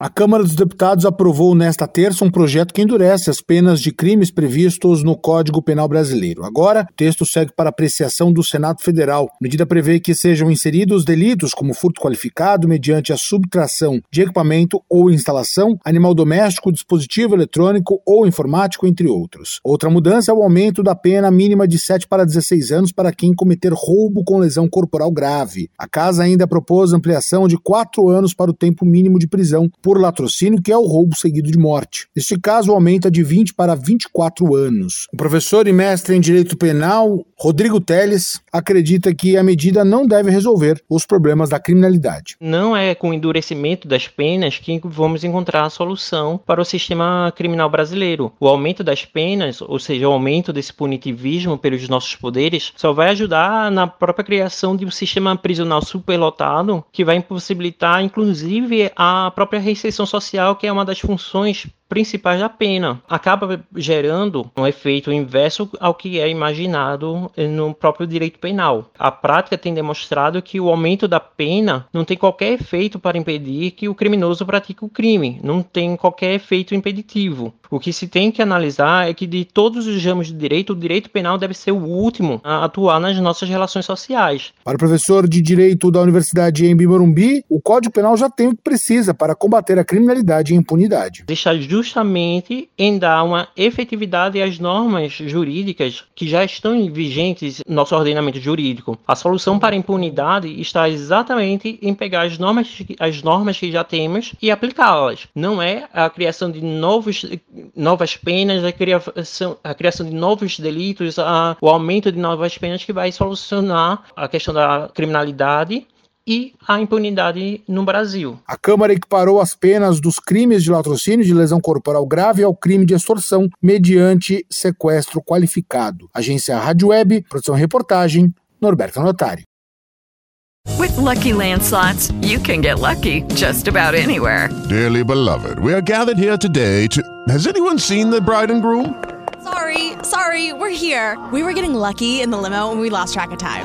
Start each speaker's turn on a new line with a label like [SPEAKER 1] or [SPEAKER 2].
[SPEAKER 1] A Câmara dos Deputados aprovou nesta terça um projeto que endurece as penas de crimes previstos no Código Penal Brasileiro. Agora, o texto segue para apreciação do Senado Federal. A medida prevê que sejam inseridos delitos como furto qualificado mediante a subtração de equipamento ou instalação, animal doméstico, dispositivo eletrônico ou informático, entre outros. Outra mudança é o aumento da pena mínima de 7 para 16 anos para quem cometer roubo com lesão corporal grave. A casa ainda propôs ampliação de 4 anos para o tempo mínimo de prisão por latrocínio, que é o roubo seguido de morte. Neste caso, aumenta de 20 para 24 anos. O professor e mestre em Direito Penal, Rodrigo Teles, acredita que a medida não deve resolver os problemas da criminalidade.
[SPEAKER 2] Não é com o endurecimento das penas que vamos encontrar a solução para o sistema criminal brasileiro. O aumento das penas, ou seja, o aumento desse punitivismo pelos nossos poderes, só vai ajudar na própria criação de um sistema prisional superlotado que vai impossibilitar, inclusive, a própria reinserção social, que é uma das funções principais da pena. Acaba gerando um efeito inverso ao que é imaginado no próprio direito penal. A prática tem demonstrado que o aumento da pena não tem qualquer efeito para impedir que o criminoso pratique o crime, não tem qualquer efeito impeditivo. O que se tem que analisar é que de todos os ramos de direito, o direito penal deve ser o último a atuar nas nossas relações sociais.
[SPEAKER 1] Para o professor de Direito da Universidade em Morumbi, o Código Penal já tem o que precisa para combater a criminalidade e a impunidade.
[SPEAKER 2] Deixar justamente em dar uma efetividade às normas jurídicas que já estão vigentes no nosso ordenamento jurídico. A solução para a impunidade está exatamente em pegar as normas, as normas que já temos e aplicá-las. Não é a criação de novos, novas penas, a criação, a criação de novos delitos, a, o aumento de novas penas que vai solucionar a questão da criminalidade e a impunidade no Brasil.
[SPEAKER 1] A Câmara equiparou as penas dos crimes de latrocínio de lesão corporal grave ao crime de extorsão mediante sequestro qualificado. Agência Rádio Web, produção e reportagem, Norberto Notari.
[SPEAKER 3] With lucky landslots, you can get lucky just about anywhere.
[SPEAKER 4] Dearly beloved, we are gathered here today to. Has anyone seen the bride and groom?
[SPEAKER 5] Sorry, sorry, we're here. We were getting lucky in the limo and we lost track of time.